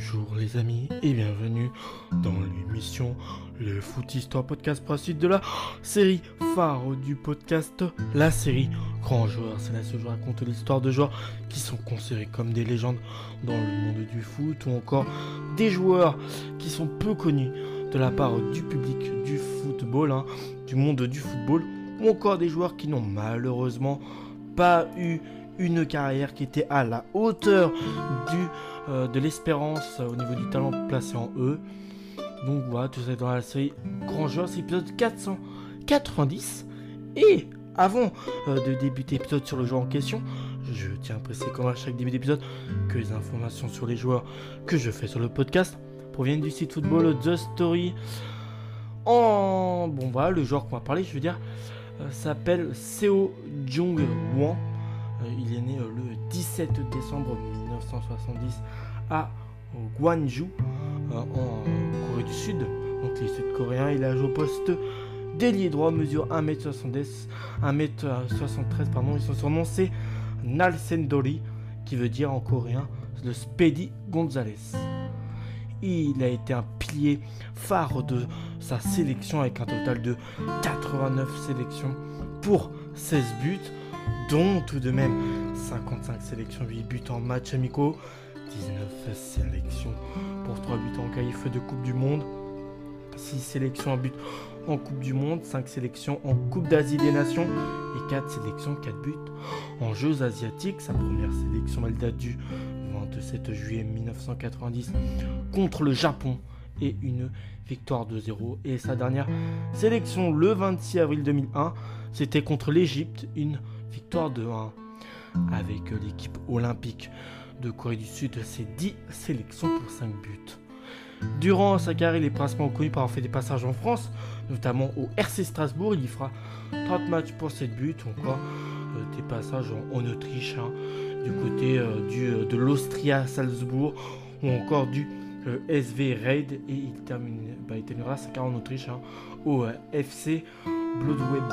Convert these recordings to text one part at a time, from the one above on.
Bonjour les amis et bienvenue dans l'émission Le Foot Histoire Podcast principe de la série phare du podcast, la série Grand Joueur. C'est là où je raconte l'histoire de joueurs qui sont considérés comme des légendes dans le monde du foot ou encore des joueurs qui sont peu connus de la part du public du football, hein, du monde du football ou encore des joueurs qui n'ont malheureusement pas eu une carrière qui était à la hauteur du euh, de l'espérance au niveau du talent placé en E. Donc voilà, tout ça dans la série Grand Joueur, c'est l'épisode 490. Et avant euh, de débuter l'épisode sur le joueur en question, je tiens à préciser comme à chaque début d'épisode que les informations sur les joueurs que je fais sur le podcast proviennent du site football The Story. En bon voilà, le joueur qu'on va parler, je veux dire, euh, s'appelle Seo Jung Won. Il est né le 17 décembre 1970 à Gwangju, euh, en Corée du Sud. Donc les Sud-Coréens, il a joué au poste d'ailier droit, mesure 1m70, 1m73, pardon, ils sont surnom c'est Nalsendori, qui veut dire en coréen le Speedy Gonzalez. Il a été un pilier phare de sa sélection avec un total de 89 sélections pour 16 buts, dont tout de même 55 sélections, 8 buts en match amicaux, 19 sélections pour 3 buts en qualif de Coupe du Monde, 6 sélections en but en Coupe du Monde, 5 sélections en Coupe d'Asie des Nations et 4 sélections, 4 buts en Jeux asiatiques. Sa première sélection, elle date du 27 juillet 1990 contre le Japon et une victoire de 0. Et sa dernière sélection le 26 avril 2001, c'était contre l'Égypte, une victoire de 1 avec l'équipe olympique de Corée du Sud, c'est 10 sélections pour 5 buts. Durant sa carrière, il est principalement connu par avoir fait des passages en France, notamment au RC Strasbourg. Il y fera 30 matchs pour 7 buts, encore euh, des passages en, Autriche, hein, du côté euh, du, euh, de l'Austria Salzbourg, ou encore du SV Raid. Et bah, il terminera sa carrière en Autriche hein, au FC Bloodweb,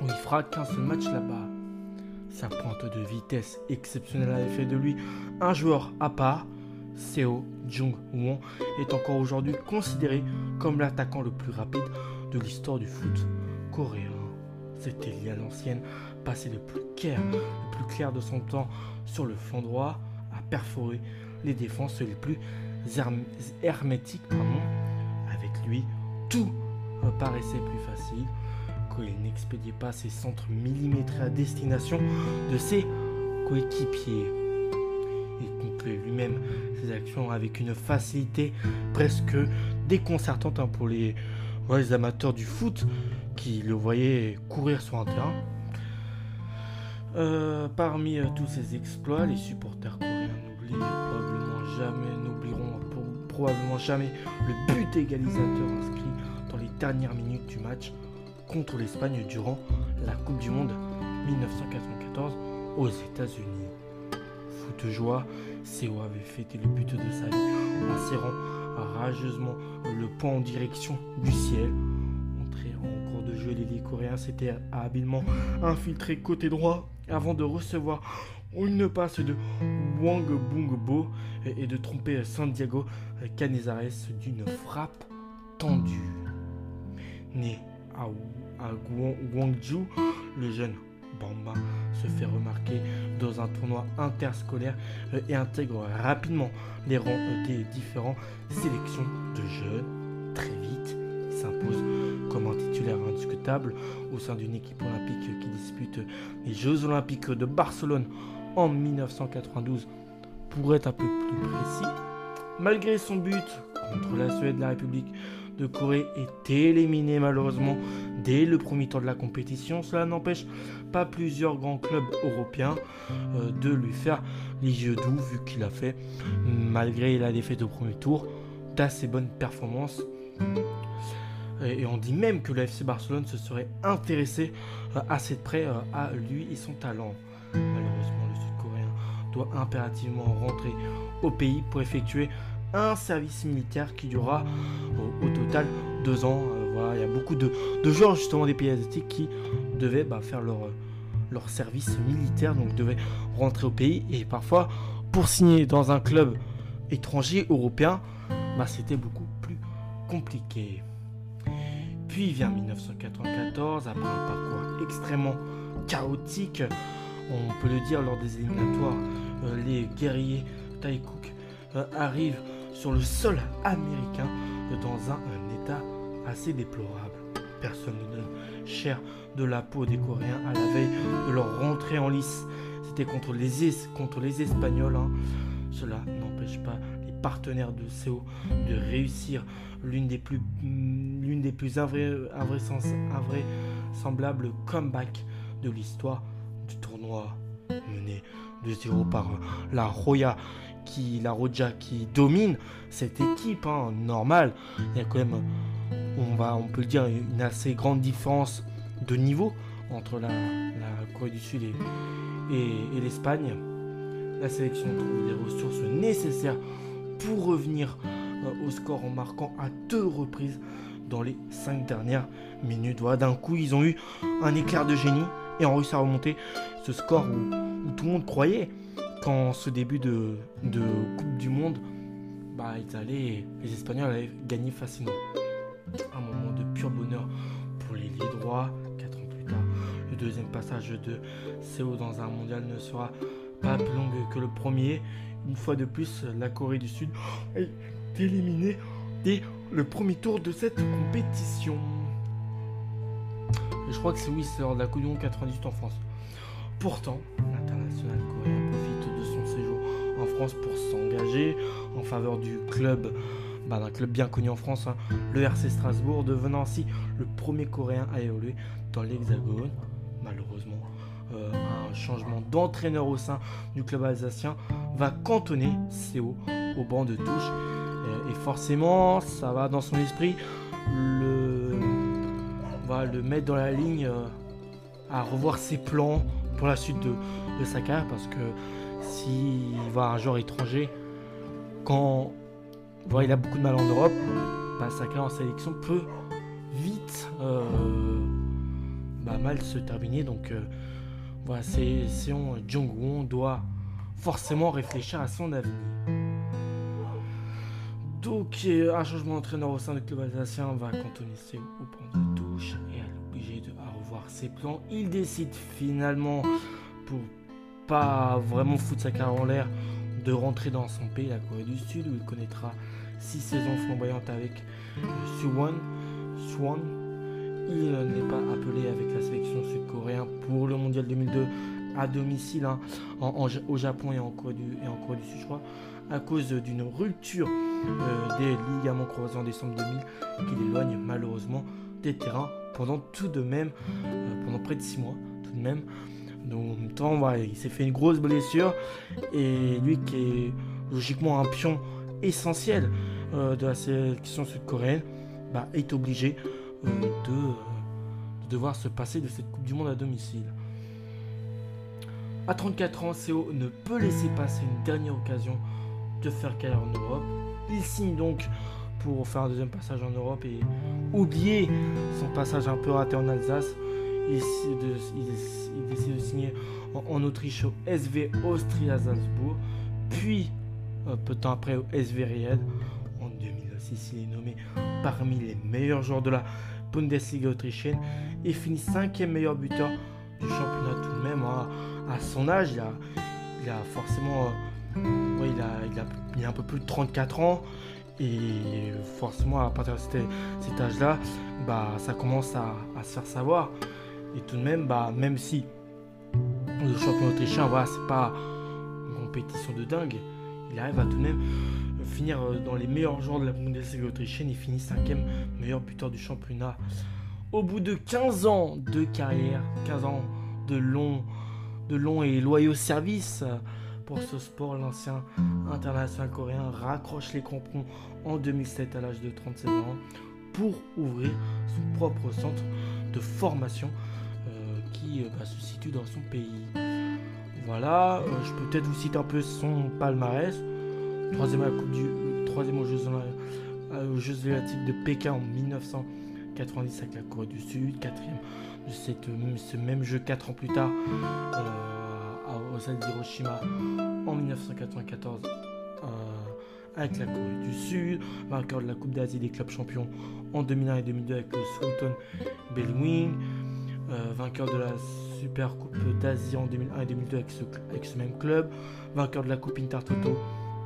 où il fera 15 matchs là-bas. Sa pointe de vitesse exceptionnelle a fait de lui un joueur à part. Seo Jung-won est encore aujourd'hui considéré comme l'attaquant le plus rapide de l'histoire du foot coréen. C'était lié à l'ancienne, passé le plus clair, le plus clair de son temps sur le flanc droit, à perforer les défenses les plus hermétiques. Avec lui, tout paraissait plus facile il n'expédiait pas ses centres millimétrés à destination de ses coéquipiers. Il concluait lui-même ses actions avec une facilité presque déconcertante hein, pour les, amateurs du foot qui le voyaient courir sur un terrain. Euh, parmi euh, tous ces exploits, les supporters coréens probablement jamais, n'oublieront probablement jamais le but égalisateur inscrit dans les dernières minutes du match contre l'Espagne durant la Coupe du Monde 1994 aux États-Unis. Fou de joie, Seo avait fêté le but de sa vie en serrant rageusement le poing en direction du ciel. Entré en cours de jeu, l'élite coréen s'était habilement infiltré côté droit avant de recevoir une passe de Wang Bungbo et de tromper Santiago Canizares d'une frappe tendue. Né à Guangzhou, le jeune Bamba se fait remarquer dans un tournoi interscolaire euh, et intègre rapidement les rangs des différentes sélections de jeunes. Très vite, il s'impose comme un titulaire indiscutable au sein d'une équipe olympique qui dispute les Jeux olympiques de Barcelone en 1992. Pour être un peu plus précis, malgré son but contre la Suède, la République de Corée est éliminé malheureusement dès le premier tour de la compétition. Cela n'empêche pas plusieurs grands clubs européens euh, de lui faire les yeux doux vu qu'il a fait, malgré la défaite au premier tour, d'assez bonnes performances. Et on dit même que le FC Barcelone se serait intéressé euh, assez de près euh, à lui et son talent. Malheureusement, le Sud-Coréen doit impérativement rentrer au pays pour effectuer un service militaire qui durera au, total deux ans. Euh, voilà, il y a beaucoup de, joueurs justement des pays asiatiques qui devaient bah, faire leur, leur service militaire, donc devaient rentrer au pays et parfois pour signer dans un club étranger européen, bah, c'était beaucoup plus compliqué. Puis vient 1994, après un parcours extrêmement chaotique, on peut le dire lors des éliminatoires, euh, les guerriers Taïkouk euh, arrivent sur le sol américain dans un, état assez déplorable. Personne ne donne cher de la peau des Coréens à la veille de leur rentrée en lice. C'était contre les, Espagnols. Hein. Cela n'empêche pas les partenaires de CO de réussir l'une des plus, l'une des plus invraisemblables comebacks de l'histoire du tournoi mené de 0 par la Roya qui la Roja qui domine cette équipe hein, normal il y a quand même on va on peut le dire une assez grande différence de niveau entre la, Corée du Sud et, l'Espagne la sélection trouve les ressources nécessaires pour revenir euh, au score en marquant à deux reprises dans les cinq dernières minutes. D'un coup, ils ont eu un éclair de génie et ont réussi à remonter ce score où, tout le monde croyait qu'en ce début de, Coupe du Monde, bah, ils allaient, les Espagnols allaient gagner facilement. Un moment de pur bonheur pour les liés droits. Quatre ans plus tard, le deuxième passage de CO dans un mondial ne sera pas plus long que le premier. Une fois de plus, la Corée du Sud est éliminée dès le premier tour de cette compétition. je crois que c'est oui, c'est lors de la Coupe du Monde 98 en France. Pourtant, l'international coréen Pour s'engager en faveur du club, bah, d'un club bien connu en France, hein, le RC Strasbourg, devenant ainsi le premier coréen à évoluer dans l'Hexagone. Malheureusement, euh, un changement d'entraîneur au sein du club alsacien va cantonner CO au banc de touche. Euh, et, forcément, ça va dans son esprit le, va le mettre dans la ligne euh, à revoir ses plans pour la suite de, sa carrière parce que s'il va un joueur étranger, quand il a beaucoup de mal en Europe, bah, sa carrière en sélection peut vite bah, mal se terminer. Donc voilà, c'est Jong-won doit forcément réfléchir à son avenir. Donc, euh, un changement d'entraîneur au sein du club alsacien va cantonner Seon au point de touche et est obligée de revoir ses plans. Il décide finalement, pour pas vraiment foutre sa carrière en l'air, de rentrer dans son pays, la Corée du Sud, où il connaîtra six saisons flamboyantes avec Suwon. Swan il n'est pas appelé avec la sélection sud-coréenne pour le mondial 2002 à domicile hein, au Japon et en, Corée du, et en Corée du Sud, je crois, à cause d'une rupture euh, des ligaments croisés en décembre 2000 qui l'éloigne malheureusement des terrains pendant tout de même, euh, pendant près de 6 mois tout de même. Donc, en même temps, il s'est fait une grosse blessure et lui qui est logiquement un pion essentiel euh, de la sélection sud-coréenne, bah, est obligé euh, de, devoir se passer de cette Coupe du Monde à domicile. À 34 ans, CO ne peut laisser passer une dernière occasion de faire carrière en Europe. Il signe donc pour faire un deuxième passage en Europe et oublier son passage un peu raté en Alsace. Il, décide de signer en, Autriche au SV Austria Salzbourg, puis euh, peu de temps après au SV Ried. En 2006, il est nommé parmi les meilleurs joueurs de la Bundesliga autrichienne et finit cinquième meilleur buteur du championnat tout de même. Hein. À son âge, il a, forcément... Euh, il, a, un peu plus de 34 ans. Et forcément, à partir de cet, âge-là, bah, ça commence à, se faire savoir. Et tout de même, bah, même si le championnat autrichien, voilà, c'est pas une compétition de dingue, il arrive à tout de même finir euh, dans les meilleurs joueurs de la Bundesliga autrichienne. Il finit cinquième meilleur buteur du championnat. Au bout de 15 ans de carrière, 15 ans de long, de long et loyaux services pour ce sport, l'ancien international coréen raccroche les crampons en 2007 à l'âge de 37 ans pour ouvrir son propre centre de formation euh, euh, bah, se situe dans son pays. Voilà, je peux peut-être vous citer un peu son palmarès. Troisième, à la coupe du, troisième aux, Jeux, Olympiques de Pékin en 1990 avec la Corée du Sud. Quatrième de cette, ce même jeu quatre ans plus tard euh, aux ailes d'Hiroshima en 1994 euh, avec la Corée du Sud, vainqueur de la Coupe d'Asie des clubs champions en 2001 et 2002 avec le Sultan Bellwing, euh, vainqueur de la Super Coupe d'Asie en 2001 et 2002 avec ce, même club, vainqueur de la Coupe Intertoto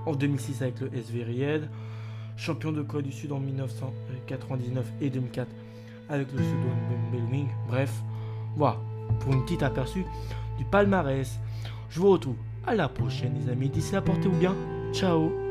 en 2006 avec le SV Ried, champion de Corée du Sud en 1999 et 2004 avec le Sultan Bellwing. Bref, voilà, pour une petite aperçu du palmarès. Je vous retrouve à la prochaine les amis. D'ici là, portez-vous bien. Ciao